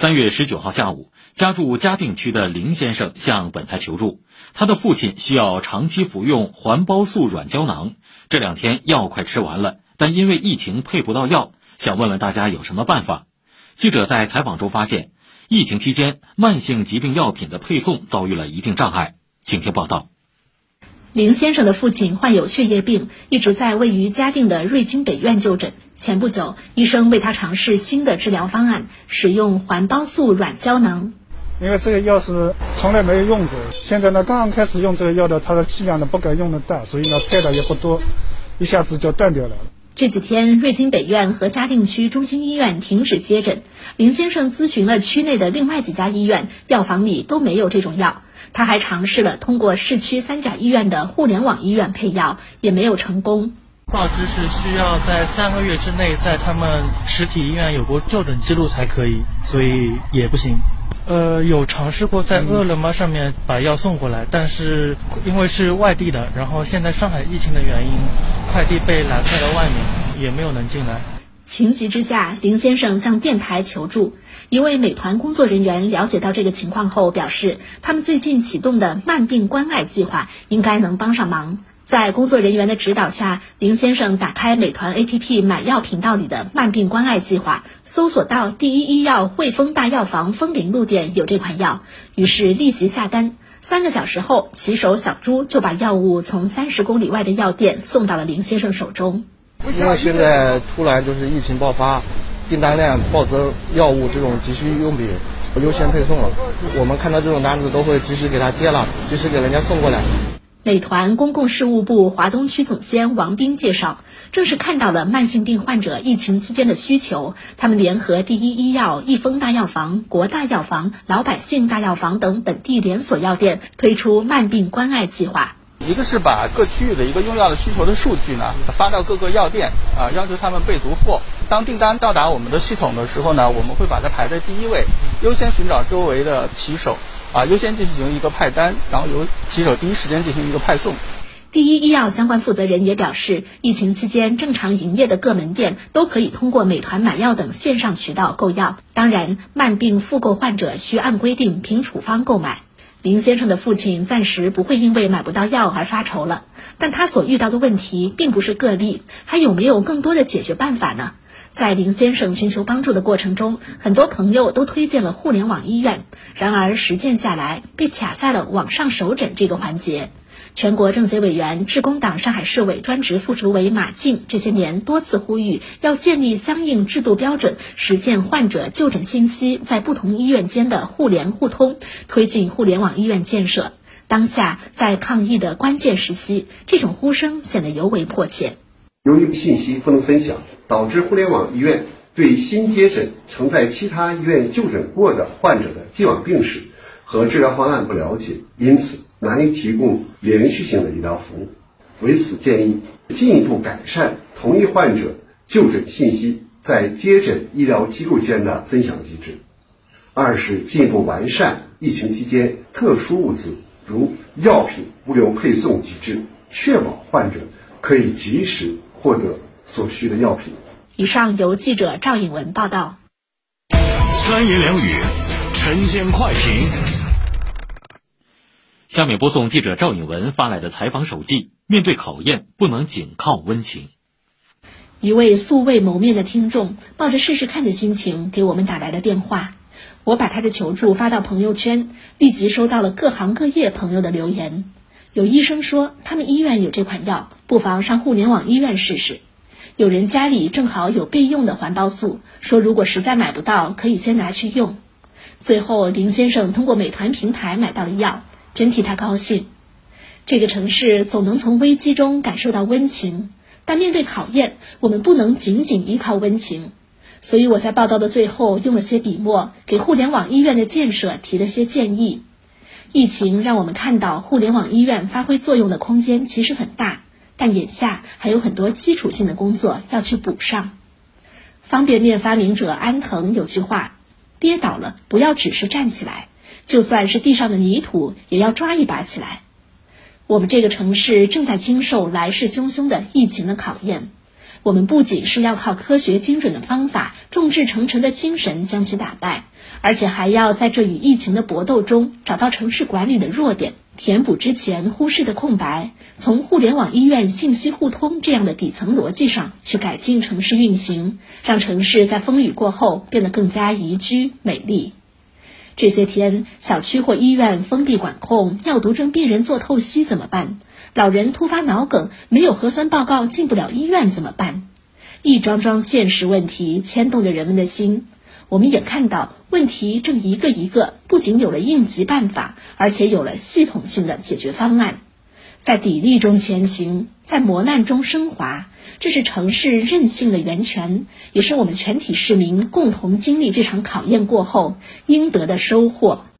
三月十九号下午，家住嘉定区的林先生向本台求助，他的父亲需要长期服用环孢素软胶囊，这两天药快吃完了，但因为疫情配不到药，想问问大家有什么办法。记者在采访中发现，疫情期间慢性疾病药品的配送遭遇了一定障碍，请听报道。林先生的父亲患有血液病，一直在位于嘉定的瑞金北院就诊。前不久，医生为他尝试新的治疗方案，使用环孢素软胶囊。因为这个药是从来没有用过，现在呢刚刚开始用这个药的，它的剂量呢不敢用的大，所以呢配的也不多，一下子就断掉了。这几天，瑞金北院和嘉定区中心医院停止接诊。林先生咨询了区内的另外几家医院，药房里都没有这种药。他还尝试了通过市区三甲医院的互联网医院配药，也没有成功。告知是需要在三个月之内在他们实体医院有过就诊记录才可以，所以也不行。呃，有尝试过在饿了么上面把药送过来，但是因为是外地的，然后现在上海疫情的原因，快递被拦在了外面，也没有能进来。情急之下，林先生向电台求助。一位美团工作人员了解到这个情况后表示，他们最近启动的慢病关爱计划应该能帮上忙。在工作人员的指导下，林先生打开美团 APP 买药频道里的慢病关爱计划，搜索到第一医药汇丰大药房枫林路店有这款药，于是立即下单。三个小时后，骑手小朱就把药物从三十公里外的药店送到了林先生手中。因为现在突然就是疫情爆发，订单量暴增，药物这种急需用品优先配送了。我们看到这种单子都会及时给他接了，及时给人家送过来。美团公共事务部华东区总监王斌介绍，正是看到了慢性病患者疫情期间的需求，他们联合第一医药、益丰大药房、国大药房、老百姓大药房等本地连锁药店推出慢病关爱计划。一个是把各区域的一个用药的需求的数据呢发到各个药店啊，要求他们备足货。当订单到达我们的系统的时候呢，我们会把它排在第一位，优先寻找周围的骑手啊，优先进行一个派单，然后由骑手第一时间进行一个派送。第一医药相关负责人也表示，疫情期间正常营业的各门店都可以通过美团买药等线上渠道购药，当然慢病复购患者需按规定凭处方购买。林先生的父亲暂时不会因为买不到药而发愁了，但他所遇到的问题并不是个例，还有没有更多的解决办法呢？在林先生寻求帮助的过程中，很多朋友都推荐了互联网医院，然而实践下来被卡在了网上首诊这个环节。全国政协委员、致公党上海市委专职副主委马静这些年多次呼吁，要建立相应制度标准，实现患者就诊信息在不同医院间的互联互通，推进互联网医院建设。当下在抗疫的关键时期，这种呼声显得尤为迫切。由于信息不能分享，导致互联网医院对新接诊曾在其他医院就诊过的患者的既往病史和治疗方案不了解，因此。难以提供连续性的医疗服务，为此建议进一步改善同一患者就诊信息在接诊医疗机构间的分享机制。二是进一步完善疫情期间特殊物资如药品物流配送机制，确保患者可以及时获得所需的药品。以上由记者赵颖文报道。三言两语，晨间快评。下面播送记者赵颖文发来的采访手记：面对考验，不能仅靠温情。一位素未谋面的听众抱着试试看的心情给我们打来了电话，我把他的求助发到朋友圈，立即收到了各行各业朋友的留言。有医生说他们医院有这款药，不妨上互联网医院试试；有人家里正好有备用的环孢素，说如果实在买不到，可以先拿去用。最后，林先生通过美团平台买到了药。真替他高兴。这个城市总能从危机中感受到温情，但面对考验，我们不能仅仅依靠温情。所以我在报道的最后用了些笔墨，给互联网医院的建设提了些建议。疫情让我们看到互联网医院发挥作用的空间其实很大，但眼下还有很多基础性的工作要去补上。方便面发明者安藤有句话：跌倒了不要只是站起来。就算是地上的泥土，也要抓一把起来。我们这个城市正在经受来势汹汹的疫情的考验，我们不仅是要靠科学精准的方法、众志成城的精神将其打败，而且还要在这与疫情的搏斗中找到城市管理的弱点，填补之前忽视的空白，从互联网医院信息互通这样的底层逻辑上去改进城市运行，让城市在风雨过后变得更加宜居美丽。这些天，小区或医院封闭管控，尿毒症病人做透析怎么办？老人突发脑梗，没有核酸报告进不了医院怎么办？一桩桩现实问题牵动着人们的心。我们也看到，问题正一个一个，不仅有了应急办法，而且有了系统性的解决方案。在砥砺中前行，在磨难中升华，这是城市韧性的源泉，也是我们全体市民共同经历这场考验过后应得的收获。